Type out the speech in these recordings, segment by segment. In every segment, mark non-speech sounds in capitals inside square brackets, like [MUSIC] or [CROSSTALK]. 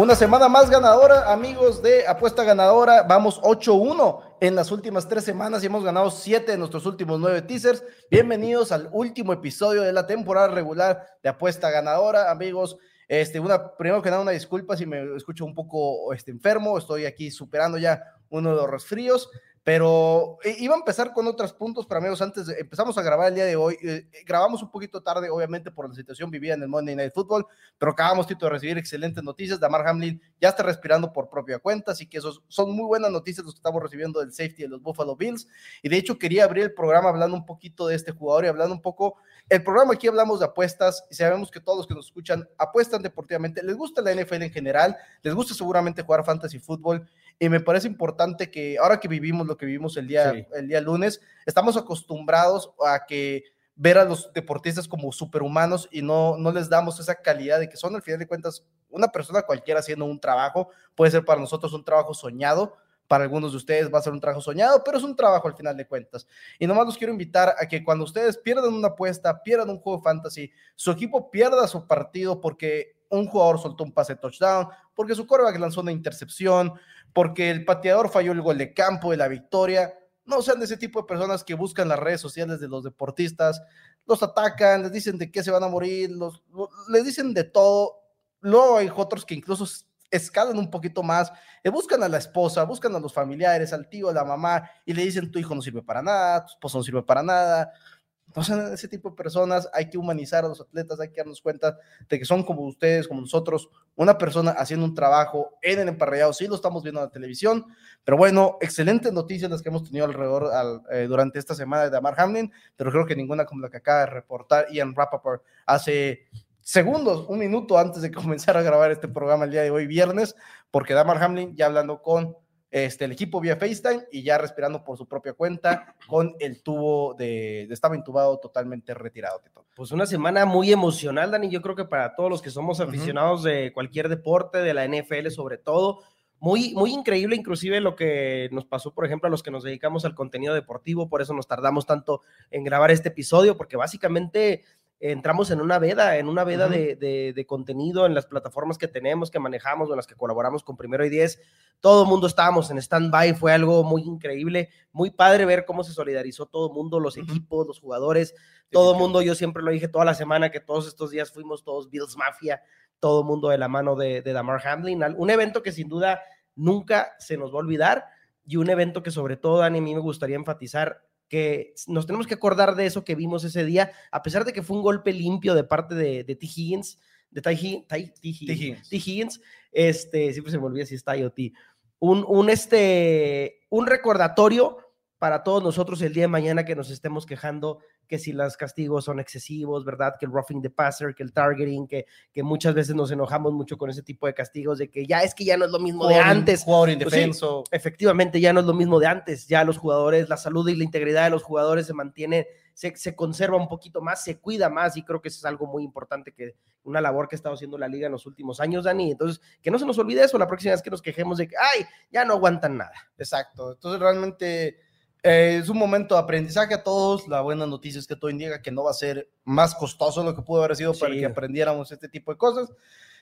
Una semana más ganadora, amigos de Apuesta Ganadora. Vamos 8-1 en las últimas tres semanas y hemos ganado siete de nuestros últimos nueve teasers. Bienvenidos al último episodio de la temporada regular de Apuesta Ganadora, amigos. Este, una, primero que nada, una disculpa si me escucho un poco este, enfermo. Estoy aquí superando ya uno de los resfríos. Pero eh, iba a empezar con otros puntos, pero amigos, antes de, empezamos a grabar el día de hoy. Eh, eh, grabamos un poquito tarde, obviamente, por la situación vivida en el Monday Night Football, pero acabamos, Tito, de recibir excelentes noticias. Damar Hamlin ya está respirando por propia cuenta, así que esos son muy buenas noticias los que estamos recibiendo del safety de los Buffalo Bills. Y de hecho, quería abrir el programa hablando un poquito de este jugador y hablando un poco. El programa aquí hablamos de apuestas y sabemos que todos los que nos escuchan apuestan deportivamente, les gusta la NFL en general, les gusta seguramente jugar fantasy fútbol y me parece importante que ahora que vivimos lo que vivimos el día, el día lunes, estamos acostumbrados a que ver a los deportistas como superhumanos y no, no les damos esa calidad de que son al final de cuentas una persona cualquiera haciendo un trabajo, puede ser para nosotros un trabajo soñado, para algunos de ustedes va a ser un trabajo soñado, pero es un trabajo al final de cuentas. Y nomás los quiero invitar a que cuando ustedes pierdan una apuesta, pierdan un juego de fantasy, su equipo pierda su partido porque un jugador soltó un pase touchdown, porque su coreback lanzó una intercepción, porque el pateador falló el gol de campo de la victoria. No sean de ese tipo de personas que buscan las redes sociales de los deportistas, los atacan, les dicen de qué se van a morir, los, les dicen de todo. Luego hay otros que incluso escalan un poquito más, le buscan a la esposa, buscan a los familiares, al tío, a la mamá, y le dicen tu hijo no sirve para nada, tu esposo no sirve para nada, entonces, ese tipo de personas hay que humanizar a los atletas, hay que darnos cuenta de que son como ustedes, como nosotros, una persona haciendo un trabajo en el emparrillado. Sí, lo estamos viendo en la televisión, pero bueno, excelentes noticias las que hemos tenido alrededor eh, durante esta semana de Damar Hamlin, pero creo que ninguna como la que acaba de reportar Ian Rappaport hace segundos, un minuto antes de [LAUGHS] comenzar a grabar este programa el día de hoy, viernes, porque Damar Hamlin ya hablando con este, el equipo vía FaceTime y ya respirando por su propia cuenta con el tubo de, estaba intubado totalmente retirado. Pues una semana muy emocional, Dani, yo creo que para todos los que somos aficionados de cualquier deporte, de la NFL sobre todo, muy, muy increíble inclusive lo que nos pasó, por ejemplo, a los que nos dedicamos al contenido deportivo, por eso nos tardamos tanto en grabar este episodio, porque básicamente entramos en una veda, en una veda de, contenido en las plataformas que tenemos, que manejamos o en las que colaboramos con Primero y Diez. Todo el mundo estábamos en stand-by, fue algo muy increíble, muy padre ver cómo se solidarizó todo el mundo, los equipos, los jugadores, todo el mundo, yo siempre lo dije toda la semana, que todos estos días fuimos todos Bills Mafia, todo el mundo de la mano de, de Damar Hamlin, un evento que sin duda nunca se nos va a olvidar y un evento que sobre todo, Dani, a mí me gustaría enfatizar que nos tenemos que acordar de eso que vimos ese día, a pesar de que fue un golpe limpio de parte de, de T. Higgins, de Ty, Higgins, T. Higgins, este, siempre se me olvida si es Ty o T, un, un, este, un recordatorio para todos nosotros el día de mañana que nos estemos quejando que si los castigos son excesivos, ¿verdad? Que el roughing the passer, que el targeting, que, que muchas veces nos enojamos mucho con ese tipo de castigos, de que ya es que ya no es lo mismo de antes. Jugador pues indefenso. efectivamente, ya no es lo mismo de antes. Ya los jugadores, la salud y la integridad de los jugadores se mantiene, se, se conserva un poquito más, se cuida más y creo que eso es algo muy importante, que una labor que ha estado haciendo la liga en los últimos años, Dani. Entonces, que no se nos olvide eso la próxima vez que nos quejemos de que, ay, ya no aguantan nada. Exacto. Entonces, realmente eh, es un momento de aprendizaje a todos. La buena noticia es que todo indica que no va a ser más costoso lo que pudo haber sido para que aprendiéramos este tipo de cosas.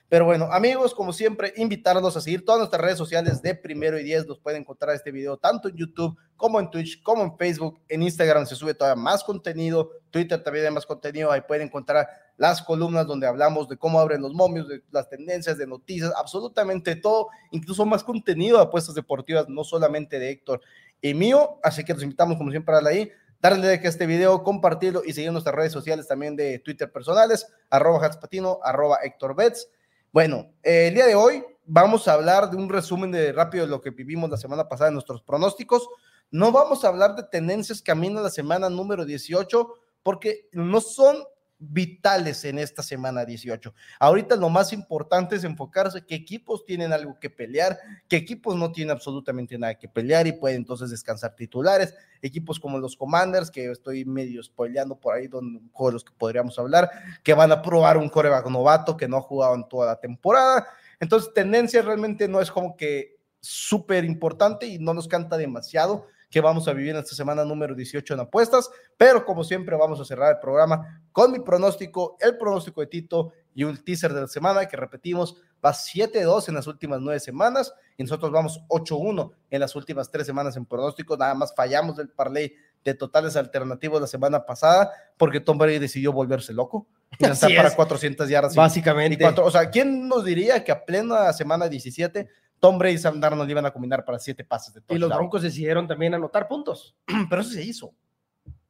Pero bueno, amigos, como siempre, invitarlos a seguir todas nuestras redes sociales de Primero y Diez. Los pueden encontrar este video tanto en YouTube como en Twitch, como en Facebook. En Instagram se sube todavía más contenido. Twitter también hay más contenido. Ahí pueden encontrar las columnas donde hablamos de cómo abren los momios, de las tendencias, de noticias, absolutamente todo. Incluso más contenido de apuestas deportivas, no solamente de Héctor y mío. Así que los invitamos, como siempre, a ahí. Darle like a este video, compartirlo y seguir nuestras redes sociales también de Twitter personales, arroba Hatspatino, arroba Héctor Betts. Bueno, eh, el día de hoy vamos a hablar de un resumen de rápido de lo que vivimos la semana pasada en nuestros pronósticos. No vamos a hablar de tendencias camino a la semana número 18 porque no son vitales en esta semana 18. Ahorita lo más importante es enfocarse qué equipos tienen algo que pelear, qué equipos no tienen absolutamente nada que pelear y pueden entonces descansar titulares. Equipos como los Commanders, que estoy medio spoileando por ahí, donde los que podríamos hablar, que van a probar un coreback novato que no ha jugado en toda la temporada. Entonces, tendencia realmente no es como que súper importante y no nos canta demasiado que vamos a vivir en esta semana número 18 en apuestas, pero como siempre vamos a cerrar el programa con mi pronóstico, el pronóstico de Tito y un teaser de la semana que repetimos va 7-2 en las últimas nueve semanas y nosotros vamos 8-1 en las últimas tres semanas en pronóstico, nada más fallamos del parlay de totales alternativos la semana pasada porque Tom Brady decidió volverse loco. Y lanzar para 400 yardas. Básicamente. o sea, ¿quién nos diría que a plena semana 17 Tom Brady y Sam Darnold iban a combinar para siete pases de touchdown. Y los Broncos decidieron también anotar puntos. [CLEARS THROAT] Pero eso se hizo.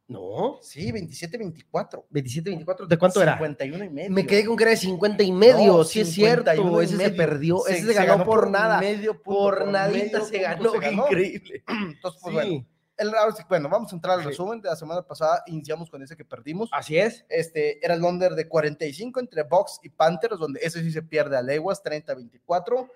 No. Sí, 27-24. 27-24. ¿De cuánto era? 51 y medio. Me quedé con que era de 50 y medio. sí, es cierto. Ese se perdió. ese se, ganó, por, nada. Medio por, nadita se ganó. Qué increíble. [CLEARS THROAT] Entonces, pues bueno. El, bueno, vamos a entrar al resumen de la semana pasada. Iniciamos con ese que perdimos. Así es. Este era el under de 45 entre Box y Panthers, donde ese sí se pierde a leguas, 30-24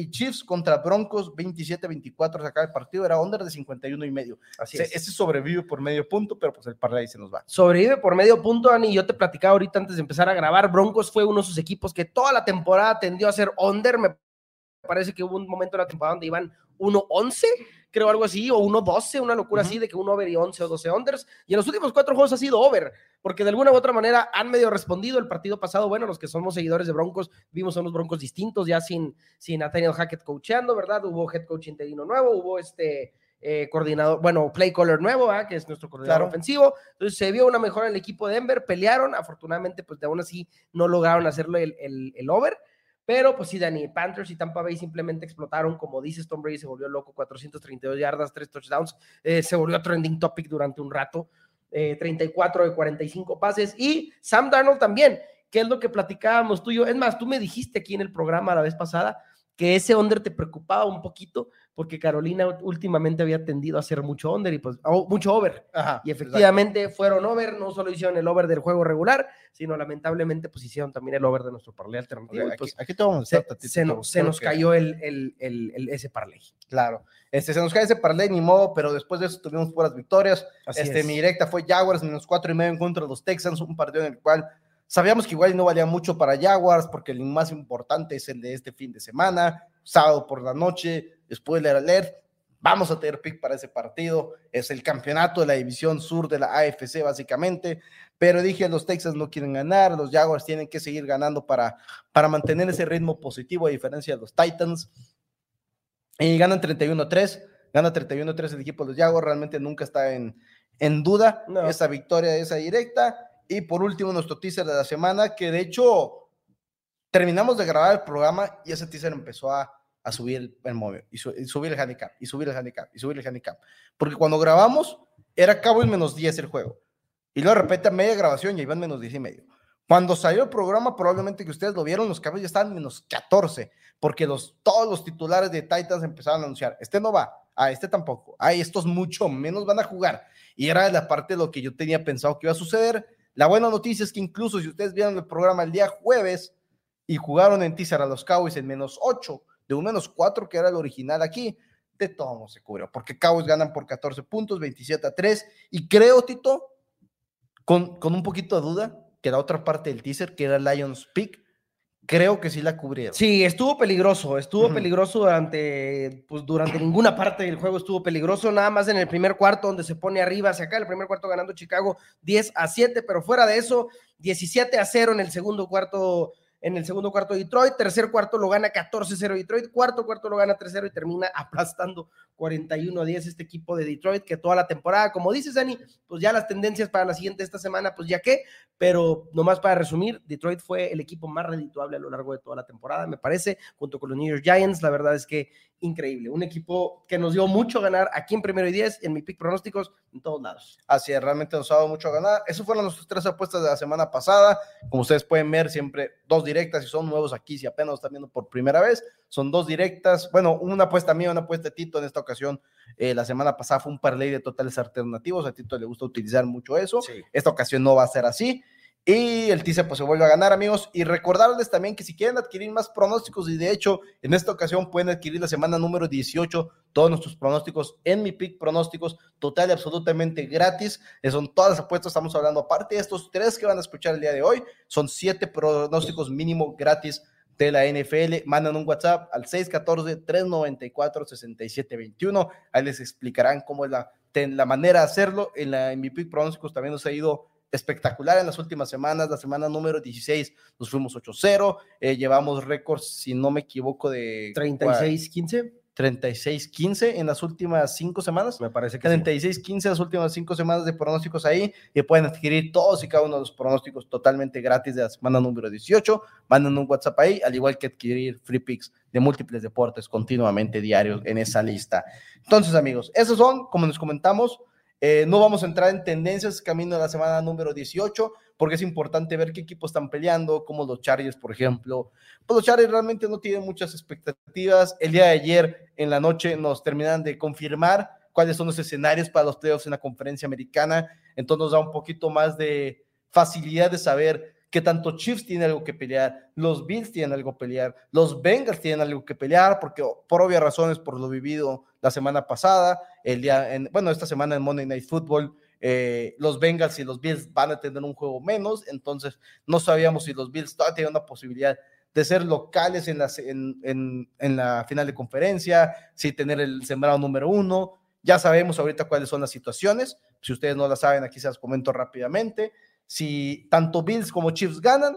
y Chiefs contra Broncos 27-24 acaba el partido, era under de 51 y medio. Así es. Ese sobrevive por medio punto, pero pues el parlay se nos va. Sobrevive por medio punto, Ani, yo te platicaba ahorita antes de empezar a grabar, Broncos fue uno de sus equipos que toda la temporada tendió a ser under, me parece que hubo un momento en la temporada donde iban 1-11 creo algo así, o 1-12, una locura así de que un over y 11 o 12 unders. Y en los últimos cuatro juegos ha sido over, porque de alguna u otra manera han medio respondido el partido pasado. Bueno, los que somos seguidores de Broncos, vimos a unos Broncos distintos, ya sin, sin Nathaniel Hackett coacheando, ¿verdad? Hubo head coach interino nuevo, hubo este. Eh, coordinador, bueno, play caller nuevo, ¿ah? que es nuestro coordinador ofensivo. Entonces se vio una mejora en el equipo de Denver, pelearon, afortunadamente, pues de aún así no lograron hacerlo el, el, el over, pero pues sí, Dani, Panthers y Tampa Bay simplemente explotaron, como dices, Tom Brady se volvió loco, 432 yardas, 3 touchdowns, eh, se volvió trending topic durante un rato, 34 eh, de 45 pases y Sam Darnold también, que es lo que platicábamos tú y yo. Es más, tú me dijiste aquí en el programa la vez pasada que ese under te preocupaba un poquito porque Carolina últimamente había tendido a hacer mucho under y pues oh, mucho over. y efectivamente fueron over, no solo hicieron el over del juego regular, sino lamentablemente pues hicieron también el over de nuestro parlay alternativo. aquí, pues, aquí todo se, se, se nos cayó el, el, el, ese parlay. Claro, este, se nos cae ese parlay ni modo, pero después de eso tuvimos puras victorias. este, Mi directa fue Jaguars menos cuatro y medio en contra de los Texans, un partido en el cual Sabíamos que igual no valía mucho para Jaguars porque el más importante es el de este fin de semana, sábado por la noche, spoiler alert, vamos a tener pick para ese partido, es el campeonato de la división sur de la AFC básicamente, pero dije los Texas no quieren ganar, los Jaguars tienen que seguir ganando para, para mantener ese ritmo positivo a diferencia de los Titans. Y ganan 31-3, gana 31-3 el equipo de los Jaguars, realmente nunca está en, en duda esa victoria, esa directa. Y por último, nuestro teaser de la semana, que de hecho terminamos de grabar el programa y ese teaser empezó a, a subir el, el móvil, y, subir el handicap, y subir el handicap, y subir el handicap. Porque cuando grabamos, era cabo y menos 10 el juego. Y luego de repente a media grabación ya iban menos 10 y medio. Cuando salió el programa, probablemente que ustedes lo vieron, los cabos ya estaban menos 14, porque los, todos los titulares de Titans empezaron a anunciar, este no va, a este tampoco, a estos mucho menos van a jugar. Y era la parte de lo que yo tenía pensado que iba a suceder la buena noticia es que incluso si ustedes vieron el programa el día jueves y jugaron en teaser a los Cowboys en menos 8, de un menos 4 que era el original aquí, de todo no se cubrió, porque Cowboys ganan por 14 puntos, 27 a 3, y creo, Tito, con, con un poquito de duda, que la otra parte del teaser, que era Lions Peak, creo que sí la cubrieron. Sí, estuvo peligroso, estuvo peligroso durante, pues durante ninguna parte del juego estuvo peligroso, nada más en el primer cuarto donde se pone arriba hacia acá, el primer cuarto ganando Chicago 10 a 7, pero fuera de eso, 17 a 0 en el segundo cuarto en el segundo cuarto Detroit, tercer cuarto lo gana 14-0 Detroit, cuarto cuarto lo gana 3-0 y termina [LAUGHS] aplastando 41-10 este equipo de Detroit que toda la temporada, como dices Dani, pues ya las tendencias para la siguiente esta semana, pues ya qué, pero nomás para resumir, Detroit fue el equipo más redituable a lo largo de toda la temporada, me parece, junto con los New York Giants, la verdad es que increíble. Un equipo que nos dio mucho ganar aquí en primero y diez, en mi pick pronósticos, en todos lados. Así es, realmente nos ha dado mucho ganar. Esas fueron nuestras tres apuestas de la semana pasada. Como ustedes pueden ver, siempre dos directas y son nuevos aquí, si apenas están viendo por primera vez. Son dos directas. Bueno, una apuesta mía, una apuesta de Tito. En esta ocasión, eh, la semana pasada fue un parlay de totales alternativos. A Tito le gusta utilizar mucho eso. Esta ocasión no va a ser así. Y el teaser pues se vuelve a ganar, amigos. Y recordarles también que si quieren adquirir más pronósticos, y de hecho en esta ocasión pueden adquirir la semana número 18 todos nuestros pronósticos en mi pick pronósticos total y absolutamente gratis. Son todas las apuestas, estamos hablando aparte de estos tres que van a escuchar el día de hoy. Son siete pronósticos mínimo gratis de la NFL. Mandan un WhatsApp al 614-394-6721. Ahí les explicarán cómo es la, la manera de hacerlo. En, la, en mi pick pronósticos también nos ha ido espectacular en las últimas semanas. La semana número 16 nos fuimos 8-0. Eh, llevamos récords, si no me equivoco, de 36-15. 36-15 en las últimas cinco semanas. Me parece que 36-15 las últimas cinco semanas de pronósticos ahí y pueden adquirir todos y cada uno de los pronósticos totalmente gratis de la semana número 18. Manden un WhatsApp ahí, al igual que adquirir free picks de múltiples deportes continuamente diarios en esa lista. Entonces, amigos, esos son, como nos comentamos, eh, no vamos a entrar en tendencias camino de la semana número 18, porque es importante ver qué equipos están peleando, como los Chargers, por ejemplo. Pues los Chargers realmente no tienen muchas expectativas. El día de ayer, en la noche, nos terminan de confirmar cuáles son los escenarios para los playoffs en la conferencia americana. Entonces nos da un poquito más de facilidad de saber que tanto Chiefs tienen algo que pelear, los Bills tienen algo que pelear, los Bengals tienen algo que pelear, porque por obvias razones, por lo vivido la semana pasada, el día, en, bueno, esta semana en Monday Night Football, eh, los Bengals y los Bills van a tener un juego menos, entonces no sabíamos si los Bills todavía tenían una posibilidad de ser locales en la, en la final de conferencia, si tener el sembrado número uno. Ya sabemos ahorita cuáles son las situaciones. Si ustedes no las saben, aquí se las comento rápidamente si tanto Bills como Chiefs ganan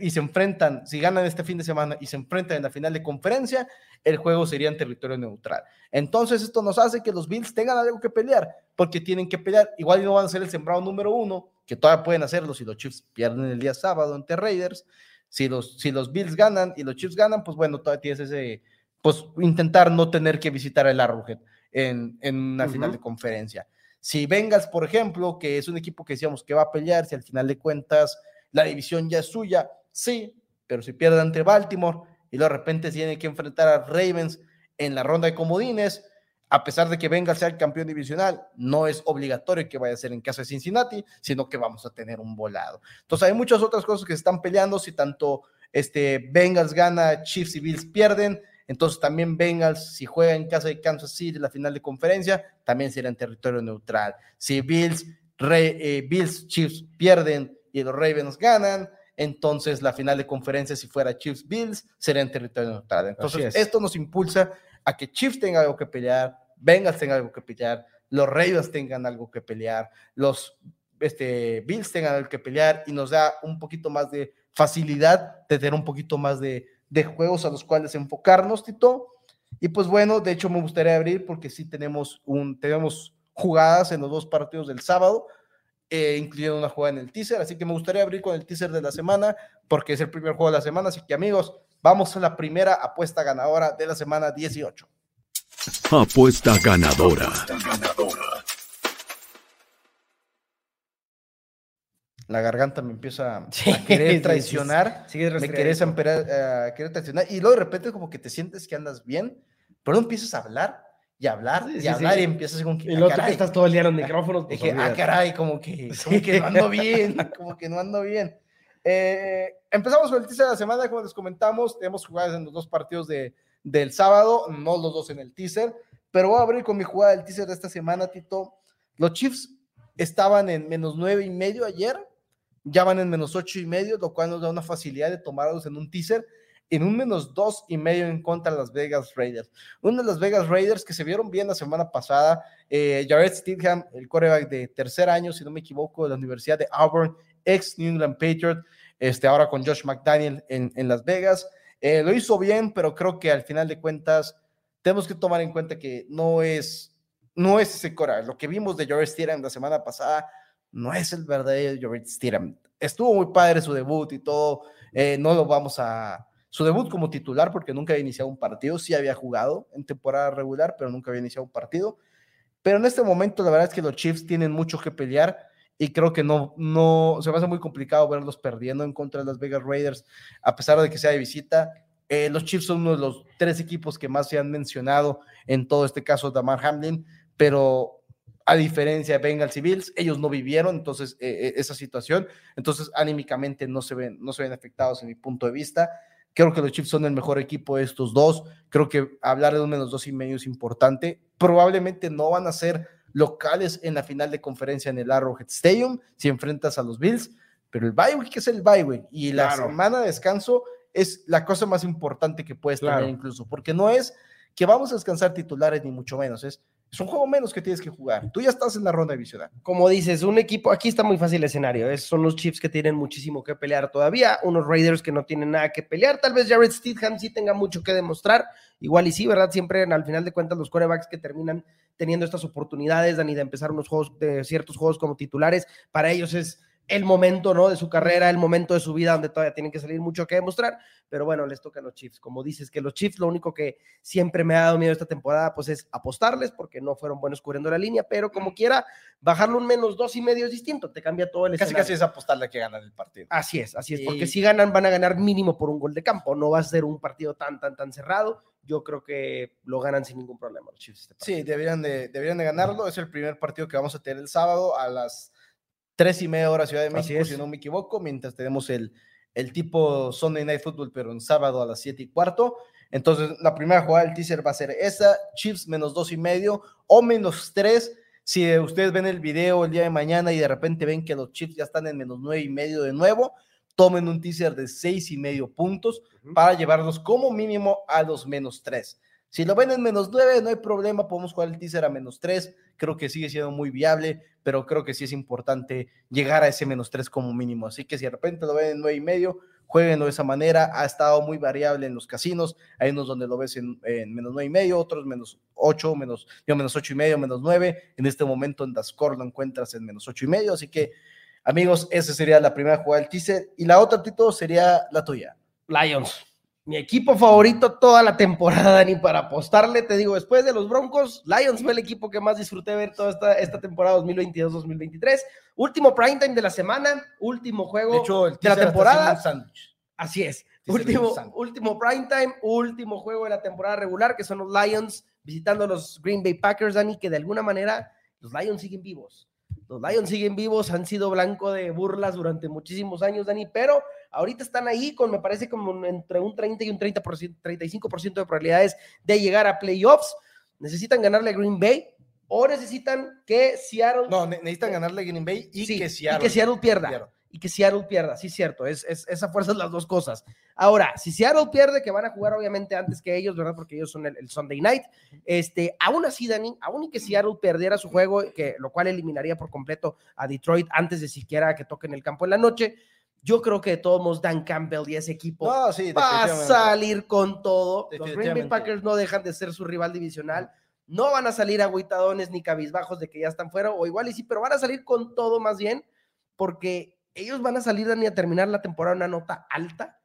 y se enfrentan, si ganan este fin de semana y se enfrentan en la final de conferencia, el juego sería en territorio neutral. Entonces esto nos hace que los Bills tengan algo que pelear, porque tienen que pelear. Igual no van a ser el sembrado número uno, que todavía pueden hacerlo si los Chiefs pierden el día sábado ante Raiders. Si los, si los Bills ganan y los Chiefs ganan, pues bueno, todavía tienes ese, pues intentar no tener que visitar el Arrowhead en, en una final de conferencia. Si Bengals, por ejemplo, que es un equipo que decíamos que va a pelear, si al final de cuentas la división ya es suya, sí, pero si pierde ante Baltimore y de repente tiene que enfrentar a Ravens en la ronda de comodines, a pesar de que Bengals sea el campeón divisional, no es obligatorio que vaya a ser en casa de Cincinnati, sino que vamos a tener un volado. Entonces hay muchas otras cosas que se están peleando, si tanto este Bengals gana, Chiefs y Bills pierden, entonces también Bengals, si juega en casa de Kansas City la final de conferencia, también será en territorio neutral. Si Bills, eh, Bills, Chiefs pierden y los Ravens ganan, entonces la final de conferencia, si fuera Chiefs Bills, será en territorio neutral. Entonces, esto nos impulsa a que Chiefs tenga algo que pelear, Bengals tenga algo que pelear, los Ravens tengan algo que pelear, los este, Bills tengan algo que pelear y nos da un poquito más de facilidad de tener un poquito más de de juegos a los cuales enfocarnos, Tito. Y pues bueno, de hecho me gustaría abrir porque sí tenemos, un, tenemos jugadas en los dos partidos del sábado, eh, incluyendo una jugada en el teaser, así que me gustaría abrir con el teaser de la semana porque es el primer juego de la semana, así que amigos, vamos a la primera apuesta ganadora de la semana 18. Apuesta ganadora. La garganta me empieza a [LAUGHS] querer traicionar, me querés a querer traicionar, y luego de repente como que te sientes que andas bien, pero no empiezas a hablar y hablar y hablar y empiezas con que... Y luego que estás todo el día en los micrófonos. [LAUGHS] Pues, dije, ah, caray, como que, [LAUGHS] como que no ando bien, como que no ando bien. Eh, empezamos con el teaser de la semana, como les comentamos, tenemos jugadas en los dos partidos de, del sábado, no los dos en el teaser, pero voy a abrir con mi jugada del teaser de esta semana, Tito. Los Chiefs estaban en menos nueve y medio ayer, ya van en menos ocho y medio, lo cual nos da una facilidad de tomarlos en un teaser en un menos dos y medio en contra de las Vegas Raiders. Uno de las Vegas Raiders que se vieron bien la semana pasada, eh, Jared Stidham, el coreback de tercer año, si no me equivoco, de la Universidad de Auburn, ex New England Patriot, este, ahora con Josh McDaniel en, en Las Vegas. Eh, lo hizo bien, pero creo que al final de cuentas tenemos que tomar en cuenta que no es, no es ese coreback. Lo que vimos de Jared Stidham la semana pasada no es el verdadero Jared Stidham. Estuvo muy padre su debut y todo, eh, no lo vamos a... Su debut como titular, porque nunca había iniciado un partido, sí había jugado en temporada regular, pero nunca había iniciado un partido. Pero en este momento, la verdad es que los Chiefs tienen mucho que pelear y creo que no, no, se va a hacer muy complicado verlos perdiendo en contra de las Vegas Raiders, a pesar de que sea de visita. Eh, los Chiefs son uno de los tres equipos que más se han mencionado en todo este caso, Damar Hamlin, pero a diferencia de Bengals y Bills, ellos no vivieron entonces eh, esa situación, entonces anímicamente no se ven, no se ven afectados en mi punto de vista. Creo que los Chiefs son el mejor equipo de estos dos. Creo que hablar de un menos dos y medio es importante. Probablemente no van a ser locales en la final de conferencia en el Arrowhead Stadium si enfrentas a los Bills, pero el bye week es el bye week y la semana de descanso es la cosa más importante que puedes tener incluso, porque no es que vamos a descansar titulares ni mucho menos, es es un juego menos que tienes que jugar. Tú ya estás en la ronda divisional. Como dices, un equipo, aquí está muy fácil el escenario. Es, son los Chiefs que tienen muchísimo que pelear todavía, unos Raiders que no tienen nada que pelear. Tal vez Jared Stidham sí tenga mucho que demostrar. Igual y sí, ¿verdad? Siempre al final de cuentas los corebacks que terminan teniendo estas oportunidades, Dani, de empezar unos juegos, de ciertos juegos como titulares, para ellos es el momento, ¿no? De su carrera, el momento de su vida donde todavía tienen que salir mucho que demostrar, pero bueno, les toca a los Chiefs. Como dices, que los Chiefs, lo único que siempre me ha dado miedo esta temporada, pues es apostarles, porque no fueron buenos cubriendo la línea, pero como quiera, bajarlo un menos dos y medio es distinto, te cambia todo el Casi casi es apostarle que ganan el partido. Así es, así es, porque si ganan, van a ganar mínimo por un gol de campo, no va a ser un partido tan, tan, tan cerrado. Yo creo que lo ganan sin ningún problema los Chiefs. Este sí, deberían de, deberían de ganarlo. Es el primer partido que vamos a tener el sábado a las tres y media hora Ciudad de México, si no me equivoco, mientras tenemos el, el tipo Sunday Night Football, pero en sábado a las siete y cuarto. Entonces, la primera jugada del teaser va a ser esa, Chiefs menos dos y medio o menos tres. Si ustedes ven el video el día de mañana y de repente ven que los Chiefs ya están en menos nueve y medio de nuevo, tomen un teaser de seis y medio puntos para llevarlos como mínimo a los menos tres. Si lo ven en menos 9, no hay problema, podemos jugar el teaser a menos 3, creo que sigue siendo muy viable, pero creo que sí es importante llegar a ese menos 3 como mínimo. Así que si de repente lo ven en 9 y medio, jueguenlo de esa manera, ha estado muy variable en los casinos, hay unos donde lo ves en, menos 9 y medio, otros menos 8, menos, yo menos 8 y medio, menos 9, en este momento en Dascore lo encuentras en menos 8 y medio, así que amigos, esa sería la primera jugada del teaser, y la otra, Tito, sería la tuya. Lions mi equipo favorito toda la temporada, [LAUGHS] ni para apostarle, te digo, después de los Broncos, Lions fue el equipo que más disfruté ver toda esta, esta temporada 2022-2023. Último prime time de la semana, último juego de, hecho, de la temporada. Así es. Último, último prime time, último juego de la temporada regular, que son los Lions visitando a los Green Bay Packers, Dani, que de alguna manera los Lions siguen vivos. Los Lions siguen vivos, han sido blanco de burlas durante muchísimos años, Dani, pero ahorita están ahí con, me parece, como entre un 30 y un 30%, 35% de probabilidades de llegar a playoffs. Necesitan ganarle a Green Bay o necesitan que Seattle. No, necesitan ganarle a Green Bay y, que, Seattle, y que Seattle pierda y que Seattle pierda. Sí, cierto, es, es, esa fuerza es las dos cosas. Ahora, si Seattle pierde, que van a jugar obviamente antes que ellos, ¿verdad? Porque ellos son el, Sunday night. Este, aún así, Dani, aún y que Seattle perdiera su juego, que, lo cual eliminaría por completo a Detroit antes de siquiera que toquen el campo en la noche. Yo creo que de todos modos Dan Campbell y ese equipo va a salir con todo. Los Green Bay Packers no dejan de ser su rival divisional. No van a salir agüitadones ni cabizbajos de que ya están fuera, o igual y sí, pero van a salir con todo más bien, porque ellos van a salir Dani, a terminar la temporada una nota alta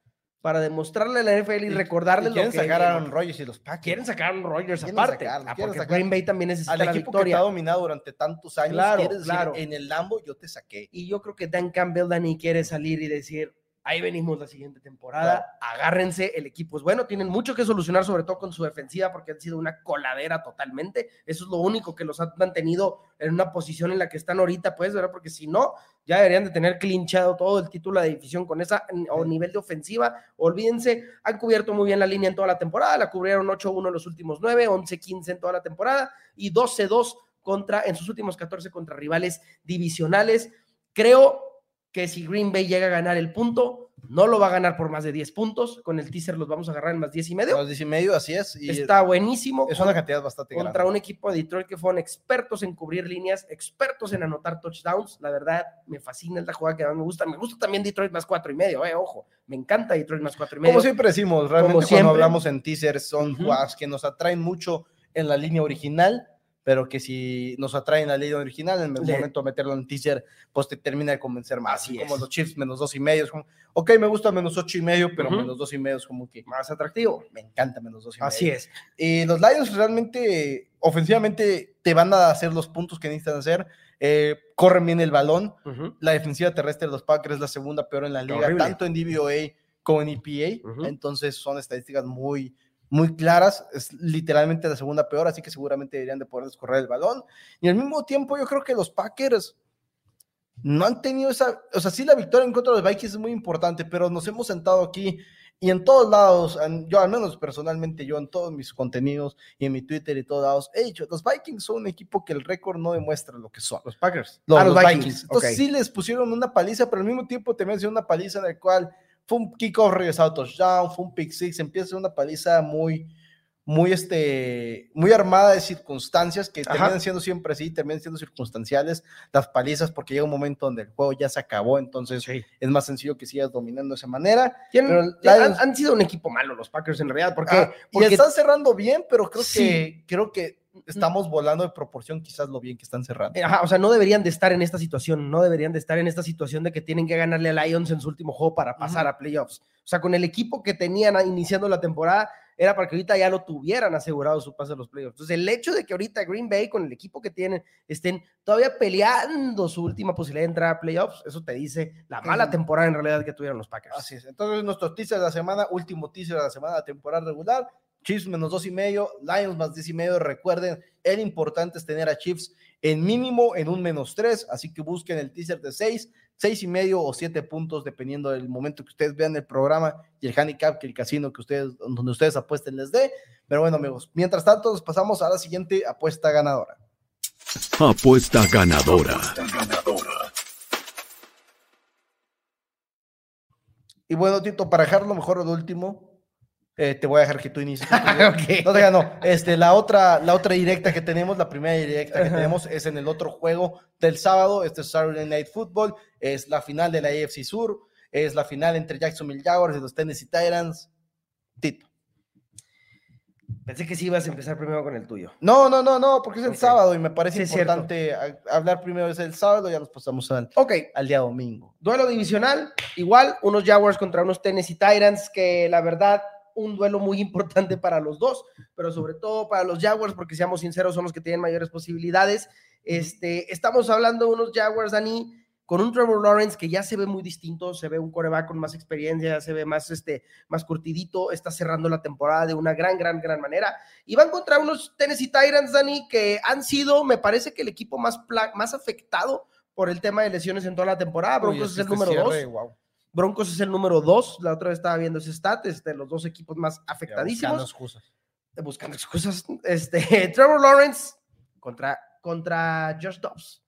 para demostrarle a la NFL y, recordarle lo que sacar a Aaron Rodgers y los Packers. Quieren sacar a Aaron Rodgers aparte. ah, porque Green Bay también necesita al la equipo victoria. que ha dominado durante tantos años. Claro, claro. en el Lambo yo te saqué. Y yo creo que Dan Campbell, Dani, quiere salir y decir, ahí venimos la siguiente temporada, agárrense, el equipo es bueno, tienen mucho que solucionar, sobre todo con su defensiva, porque han sido una coladera totalmente, eso es lo único que los ha mantenido en una posición en la que están ahorita, pues, ¿verdad? Porque si no, ya deberían de tener clinchado todo el título de división con esa o nivel de ofensiva, olvídense, han cubierto muy bien la línea en toda la temporada, la cubrieron 8-1 en los últimos 9, 11-15 en toda la temporada y 12-2 contra, en sus últimos 14 contra rivales divisionales. Creo que si Green Bay llega a ganar el punto, no lo va a ganar por más de 10 puntos. Con el teaser los vamos a agarrar en más 10 y medio. Más 10 y medio, así es. Y Está buenísimo. Es una cantidad bastante grande. Contra un equipo de Detroit que fueron expertos en cubrir líneas, expertos en anotar touchdowns. La verdad, me fascina, es la jugada que más me gusta. Me gusta también Detroit más 4 y medio, eh, ojo. Me encanta Detroit más 4 y medio. Como siempre decimos, realmente cuando hablamos en teasers son jugadas que nos atraen mucho en la línea original pero que si nos atraen la ley original, en el momento de meterlo en teaser, pues te termina de convencer más. Así como los Chiefs menos dos y medio, como, ok, me gusta menos ocho y medio, pero menos dos y medio es como que más atractivo. Me encanta menos dos y medio. Así es. Y los Lions realmente, ofensivamente, te van a hacer los puntos que necesitan hacer. Eh, corren bien el balón. La defensiva terrestre de los Packers es la segunda peor en la liga, tanto en DVOA como en EPA. Entonces son estadísticas muy, muy claras, es literalmente la segunda peor, así que seguramente deberían de poder descorrer el balón. Y al mismo tiempo yo creo que los Packers no han tenido esa, o sea, sí la victoria en contra de los Vikings es muy importante, pero nos hemos sentado aquí y en todos lados, yo al menos personalmente, yo en todos mis contenidos y en mi Twitter y todos lados, he dicho, los Vikings son un equipo que el récord no demuestra lo que son. Los Packers. Los, ah, los, Vikings. Entonces sí les pusieron una paliza, pero al mismo tiempo también sido una paliza en la cual fue un kickoff regresado touchdown, fue un pick six, empieza a una paliza muy, muy, este, muy armada de circunstancias que terminan siendo siempre así, terminan siendo circunstanciales las palizas porque llega un momento donde el juego ya se acabó, entonces es más sencillo que sigas dominando de esa manera. han, sido un equipo malo los Packers en realidad, porque, ah, porque están cerrando bien, pero creo que creo que estamos volando de proporción quizás lo bien que están cerrando. Ajá, o sea, no deberían de estar en esta situación, no deberían de estar en esta situación de que tienen que ganarle a Lions en su último juego para pasar a playoffs. O sea, con el equipo que tenían iniciando la temporada, era para que ahorita ya lo tuvieran asegurado su pase a los playoffs. Entonces, el hecho de que ahorita Green Bay, con el equipo que tienen, estén todavía peleando su última posibilidad de entrar a playoffs, eso te dice la mala temporada en realidad que tuvieron los Packers. Así es. Entonces, nuestro teaser de la semana, último teaser de la semana, temporada regular, Chiefs menos dos y medio, Lions más diez y medio. Recuerden, el importante es tener a Chiefs en mínimo en un menos tres, así que busquen el teaser de seis, seis y medio o siete puntos, dependiendo del momento que ustedes vean el programa y el handicap que el casino que ustedes, donde ustedes apuesten les dé. Pero bueno, amigos, mientras tanto, nos pasamos a la siguiente apuesta ganadora. Apuesta ganadora. Y bueno, Tito, para dejarlo mejor el último, eh, te voy a dejar que tú inicies. [LAUGHS] No te no. Este, la otra, la otra directa que tenemos, la primera directa que tenemos es en el otro juego del sábado. Este es Saturday Night Football. Es la final de la AFC Sur. Es la final entre Jacksonville Jaguars y los Tennessee Titans. Tito. Pensé que sí ibas a empezar primero con el tuyo. No, no, no, no, porque es el sábado y me parece importante hablar primero es el sábado, ya nos pasamos al, okay. al día domingo. Duelo divisional, igual, unos Jaguars contra unos Tennessee Titans que la verdad un duelo muy importante para los dos, pero sobre todo para los Jaguars, porque seamos sinceros, son los que tienen mayores posibilidades. Este, estamos hablando de unos Jaguars, Dani, con un Trevor Lawrence que ya se ve muy distinto, se ve un coreback con más experiencia, se ve más, este, más curtidito, está cerrando la temporada de una gran, gran, gran manera. Y van contra unos Tennessee Titans, Dani, que han sido, me parece que el equipo más, más afectado por el tema de lesiones en toda la temporada. Broncos es el este número dos. Broncos es el número dos. La otra vez estaba viendo ese stat, de los dos equipos más afectadísimos. Buscando excusas. Buscando excusas. Este, [LAUGHS] Trevor Lawrence contra, contra Josh Dobbs.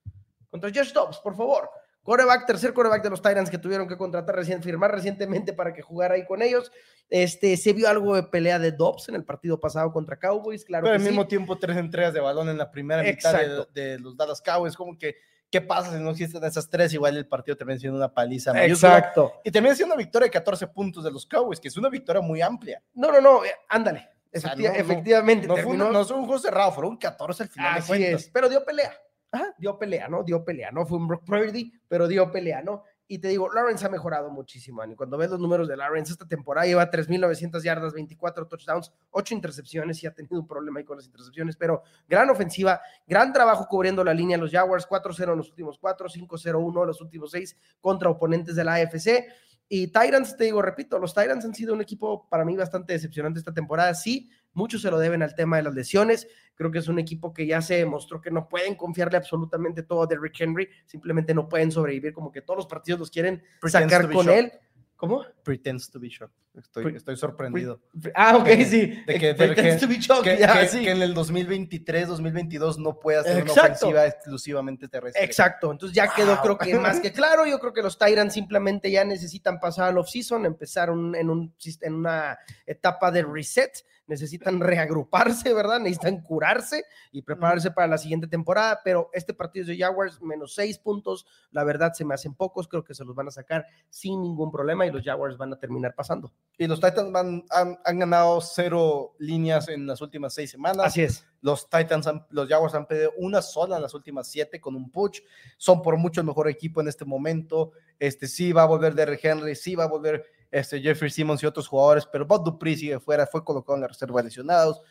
Contra Josh Dobbs, por favor. Coreback, tercer coreback de los Tyrants que tuvieron que contratar recién, firmar recientemente para que jugara ahí con ellos. Este, se vio algo de pelea de Dobbs en el partido pasado contra Cowboys, claro. Pero al mismo tiempo, tres entregas de balón en la primera mitad de, de, los Dallas Cowboys, como que ¿Qué pasa si no existen esas tres? Igual el partido termina siendo una paliza. Exacto. Y termina siendo una victoria de 14 puntos de los Cowboys, que es una victoria muy amplia. No, no, no, eh, ándale. efectivamente. No, fue un, no, fue un, juego cerrado, fueron 14 al final. Así es, pero dio pelea. Ajá, dio pelea, ¿no? Dio pelea, ¿no? Fue un Brock Purdy, pero dio pelea, ¿no? Y te digo, Lawrence ha mejorado muchísimo, y Cuando ves los números de Lawrence, esta temporada lleva 3.900 yardas, 24 touchdowns, 8 intercepciones y ha tenido un problema ahí con las intercepciones, pero gran ofensiva, gran trabajo cubriendo la línea. Los Jaguars 4-0 en los últimos 4, 5-0-1 en los últimos 6 contra oponentes de la AFC. Y Tyrants, te digo, repito, los Tyrants han sido un equipo para mí bastante decepcionante esta temporada. Sí, muchos se lo deben al tema de las lesiones. Creo que es un equipo que ya se demostró que no pueden confiarle absolutamente todo a Derrick Henry, simplemente no pueden sobrevivir, como que todos los partidos los quieren sacar con él. ¿Cómo? Pretends to be shocked. Estoy, estoy sorprendido. Ah, ok, sí. De que, Pretends to be shocked. Que, en el 2023, 2022 no puede hacer una ofensiva exclusivamente terrestre. Exacto. Entonces ya quedó, creo que más que claro. [LAUGHS] Yo creo que los Tyrants simplemente ya necesitan pasar al off-season, empezar en, un, en una etapa de reset necesitan reagruparse, ¿verdad? Necesitan curarse y prepararse para la siguiente temporada, pero este partido de Jaguars, menos seis puntos, la verdad se me hacen pocos, creo que se los van a sacar sin ningún problema y los Jaguars van a terminar pasando. Y los Titans han, ganado cero líneas en las últimas seis semanas. Así es. Los Titans, los Jaguars han pedido una sola en las últimas siete con un push. Son por mucho el mejor equipo en este momento. Este sí va a volver Derrick Henry, sí va a volver este, Jeffrey Simmons y otros jugadores, pero Bob Dupree sigue fuera, fue colocado en la reserva de lesionados.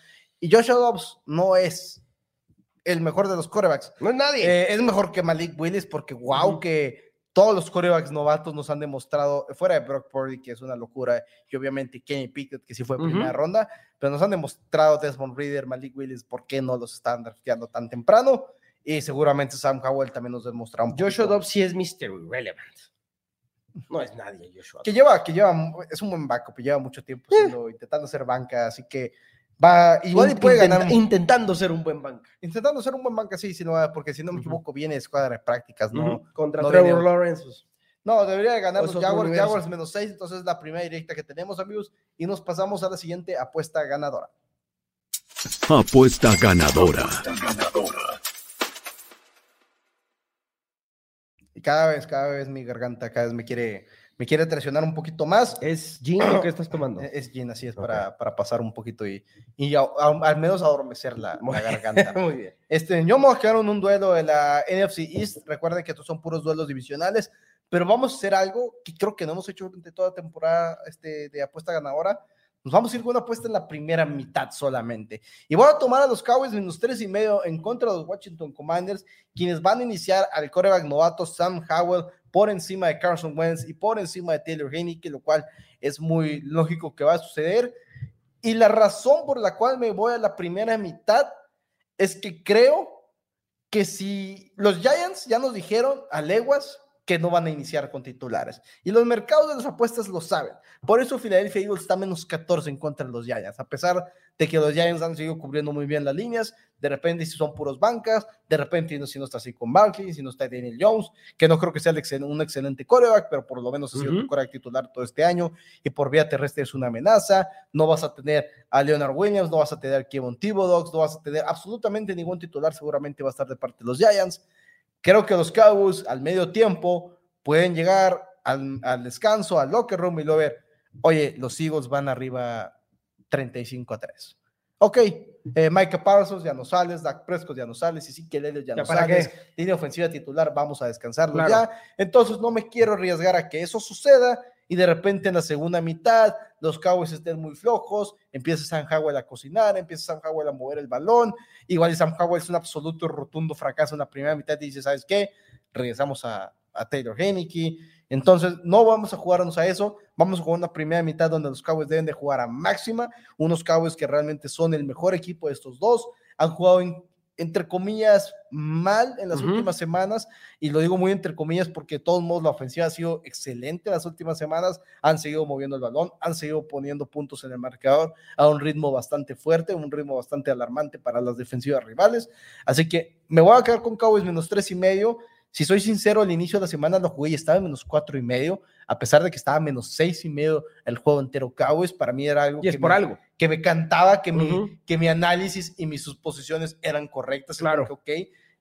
Y Joshua Dobbs no es el mejor de los quarterbacks. No es nadie. Eh, es mejor que Malik Willis porque wow, que todos los corebacks novatos nos han demostrado, fuera de Brock Purdy, que es una locura, y obviamente Kenny Pickett, que sí fue primera ronda, pero nos han demostrado Desmond Reader, Malik Willis, por qué no los están drafteando tan temprano, y seguramente Sam Howell también nos demostrado un Joshua Dobbs sí es Mr. Irrelevant. No es nadie, Joshua. Que lleva, que lleva, es un buen backup, lleva mucho tiempo intentando ser banca, así que va, igual y puede ganar. Intentando ser un buen banca. Intentando ser un buen banca, sí, sí, no, porque si no me equivoco, viene de escuadra de prácticas, ¿no? Contra Trevor Lawrence. Pues. No, debería ganar los Jaguars, Jaguars menos 6, entonces es la primera directa que tenemos, amigos, y nos pasamos a la siguiente apuesta ganadora. Apuesta ganadora. Cada vez, cada vez mi garganta, cada vez me quiere, me quiere traicionar un poquito más. ¿Es gin lo que estás tomando? [CLEARS THROAT] Es gin, así es, para, para, pasar un poquito y, y al menos adormecer la, la garganta. [LAUGHS] Muy bien. Este, yo me voy a quedar en un duelo de la NFC East. Recuerden que estos son puros duelos divisionales, pero vamos a hacer algo que creo que no hemos hecho durante toda la temporada este, de apuesta ganadora nos vamos a ir con una apuesta en la primera mitad solamente. Y voy a tomar a los Cowboys menos tres y medio en contra de los Washington Commanders, quienes van a iniciar al coreback novato Sam Howell por encima de Carson Wentz y por encima de Taylor Heineke, lo cual es muy lógico que va a suceder. Y la razón por la cual me voy a la primera mitad es que creo que si los Giants ya nos dijeron a leguas que no van a iniciar con titulares. Y los mercados de las apuestas lo saben. Por eso Philadelphia Eagles está menos 14 en contra de los Giants, a pesar de que los Giants han seguido cubriendo muy bien las líneas. De repente, si son puros bancas, de repente, si no está así con Barkley, si no está Daniel Jones, que no creo que sea un excelente coreback, pero por lo menos ha sido un coreback titular todo este año y por vía terrestre es una amenaza. No vas a tener a Leonard Williams, no vas a tener a Kevin Thibodeau, no vas a tener absolutamente ningún titular, seguramente va a estar de parte de los Giants. Creo que los Cowboys al medio tiempo pueden llegar al, descanso, al locker room y luego ver, oye, los Eagles van arriba 35 a 3. Ok, eh, Micah Parsons ya no sales, Dak Prescott ya no sales, y sí que Lelio ya, no sales, línea ofensiva titular, vamos a descansarlo ya. Entonces no me quiero arriesgar a que eso suceda y de repente en la segunda mitad los Cowboys estén muy flojos, empieza Sam Howell a cocinar, empieza Sam Howell a mover el balón, igual Sam Howell es un absoluto rotundo fracaso en la primera mitad y dice, ¿sabes qué? Regresamos a, Taylor Heineke, entonces no vamos a jugarnos a eso, vamos a jugar una primera mitad donde los Cowboys deben de jugar a máxima, unos Cowboys que realmente son el mejor equipo de estos dos, han jugado en entre comillas, mal en las últimas semanas, y lo digo muy entre comillas porque de todos modos la ofensiva ha sido excelente en las últimas semanas, han seguido moviendo el balón, han seguido poniendo puntos en el marcador a un ritmo bastante fuerte, un ritmo bastante alarmante para las defensivas rivales, así que me voy a quedar con Cowboys menos tres y medio, si soy sincero, al inicio de la semana lo jugué y estaba en menos cuatro y medio, a pesar de que estaba menos seis y medio el juego entero Cowboys, para mí era algo, y es por algo. que me cantaba que, mi, que mi análisis y mis suposiciones eran correctas. Claro. ok,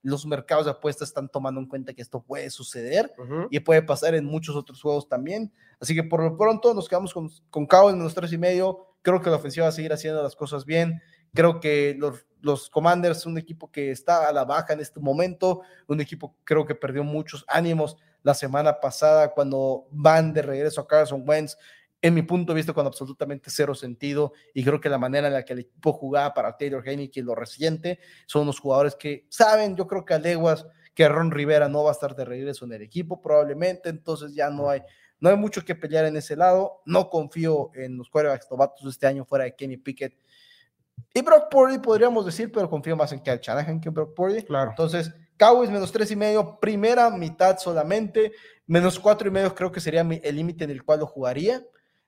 los mercados de apuestas están tomando en cuenta que esto puede suceder y puede pasar en muchos otros juegos también. Así que por lo pronto nos quedamos con, con Cowboys menos tres y medio. Creo que la ofensiva va a seguir haciendo las cosas bien. Creo que los, los Commanders, un equipo que está a la baja en este momento, un equipo creo que perdió muchos ánimos la semana pasada cuando van de regreso a Carson Wentz, en mi punto de vista con absolutamente cero sentido y creo que la manera en la que el equipo jugaba para Taylor Heineke y lo reciente son unos jugadores que saben, yo creo que a leguas que Ron Rivera no va a estar de regreso en el equipo probablemente, entonces ya no hay no hay mucho que pelear en ese lado, no confío en los quarterbacks novatos este año fuera de Kenny Pickett y Brock Purdy podríamos decir, pero confío más en Kyle Shanahan que en Brock Purdy. Claro. Entonces, Cowboys menos tres y medio, primera mitad solamente, menos cuatro y medio creo que sería el límite en el cual lo jugaría.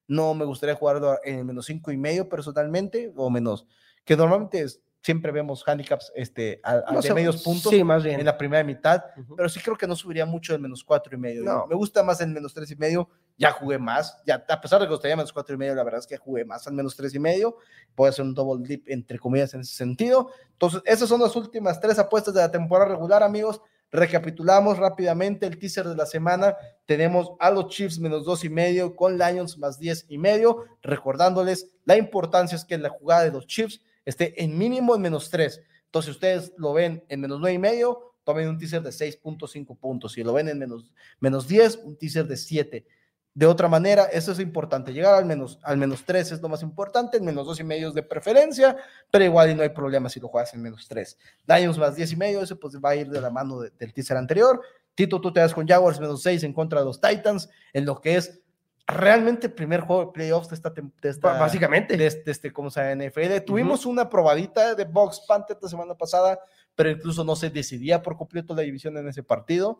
No me gustaría jugarlo en menos cinco y medio personalmente, o menos, que normalmente es, siempre vemos handicaps este, a, de medios puntos en la primera mitad, pero sí creo que no subiría mucho el menos cuatro y medio. No. Me gusta más el menos tres y medio, ya jugué más, ya a pesar de que gustaría menos cuatro y medio, la verdad es que jugué más al menos tres y medio, puede hacer un double dip entre comillas en ese sentido. Entonces, esas son las últimas tres apuestas de la temporada regular, amigos. Recapitulamos rápidamente el teaser de la semana. Tenemos a los Chiefs menos dos y medio con Lions más diez y medio. Recordándoles la importancia es que la jugada de los Chiefs esté en mínimo en menos 3. Entonces, ustedes lo ven en menos 9 y medio, tomen un teaser de 6.5 puntos. Si lo ven en menos, menos 10, un teaser de 7. De otra manera, eso es importante. Llegar al menos, al menos 3 es lo más importante, el menos 2 y medio es de preferencia, pero igual y no hay problema si lo juegas en menos 3. Lions más 10 y medio, ese pues va a ir de la mano del teaser anterior. Tito, tú te das con Jaguars menos 6 en contra de los Titans, en lo que es realmente el primer juego de playoffs de esta, temporada. básicamente de, este, como sea NFL. Tuvimos una probadita de Box Panther la semana pasada, pero incluso no se decidía por completo la división en ese partido.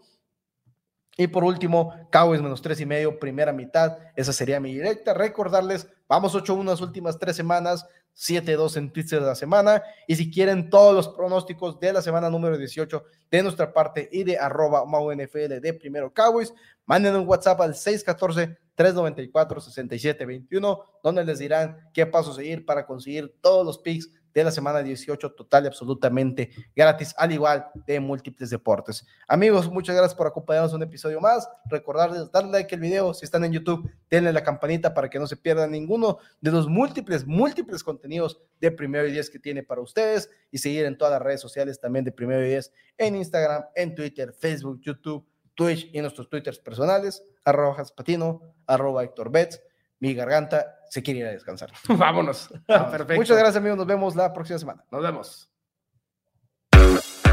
Y por último, Cowboys menos tres y medio, primera mitad. Esa sería mi directa. Recordarles, vamos 8-1 las últimas tres semanas, 7-2 en Twitter de la semana. Y si quieren todos los pronósticos de la semana número 18 de nuestra parte y de arroba NFL de Primero Cowboys, manden un WhatsApp al 614-394-6721, donde les dirán qué paso seguir para conseguir todos los picks de la semana 18 total y absolutamente gratis, al igual de múltiples deportes. Amigos, muchas gracias por acompañarnos en un episodio más. Recordarles darle like al video, si están en YouTube, denle la campanita para que no se pierdan ninguno de los múltiples, múltiples contenidos de Primero y Diez que tiene para ustedes y seguir en todas las redes sociales también de Primero y Diez, en Instagram, en Twitter, Facebook, YouTube, Twitch y nuestros Twitters personales, arroba Patino, arroba Héctor Betts mi garganta se quiere ir a descansar. [LAUGHS] Vámonos. Perfecto. Muchas gracias, amigos. Nos vemos la próxima semana. Nos vemos.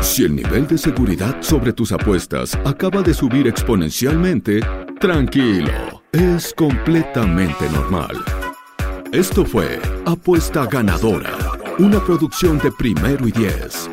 Si el nivel de seguridad sobre tus apuestas acaba de subir exponencialmente, tranquilo, es completamente normal. Esto fue Apuesta Ganadora, una producción de primero y diez.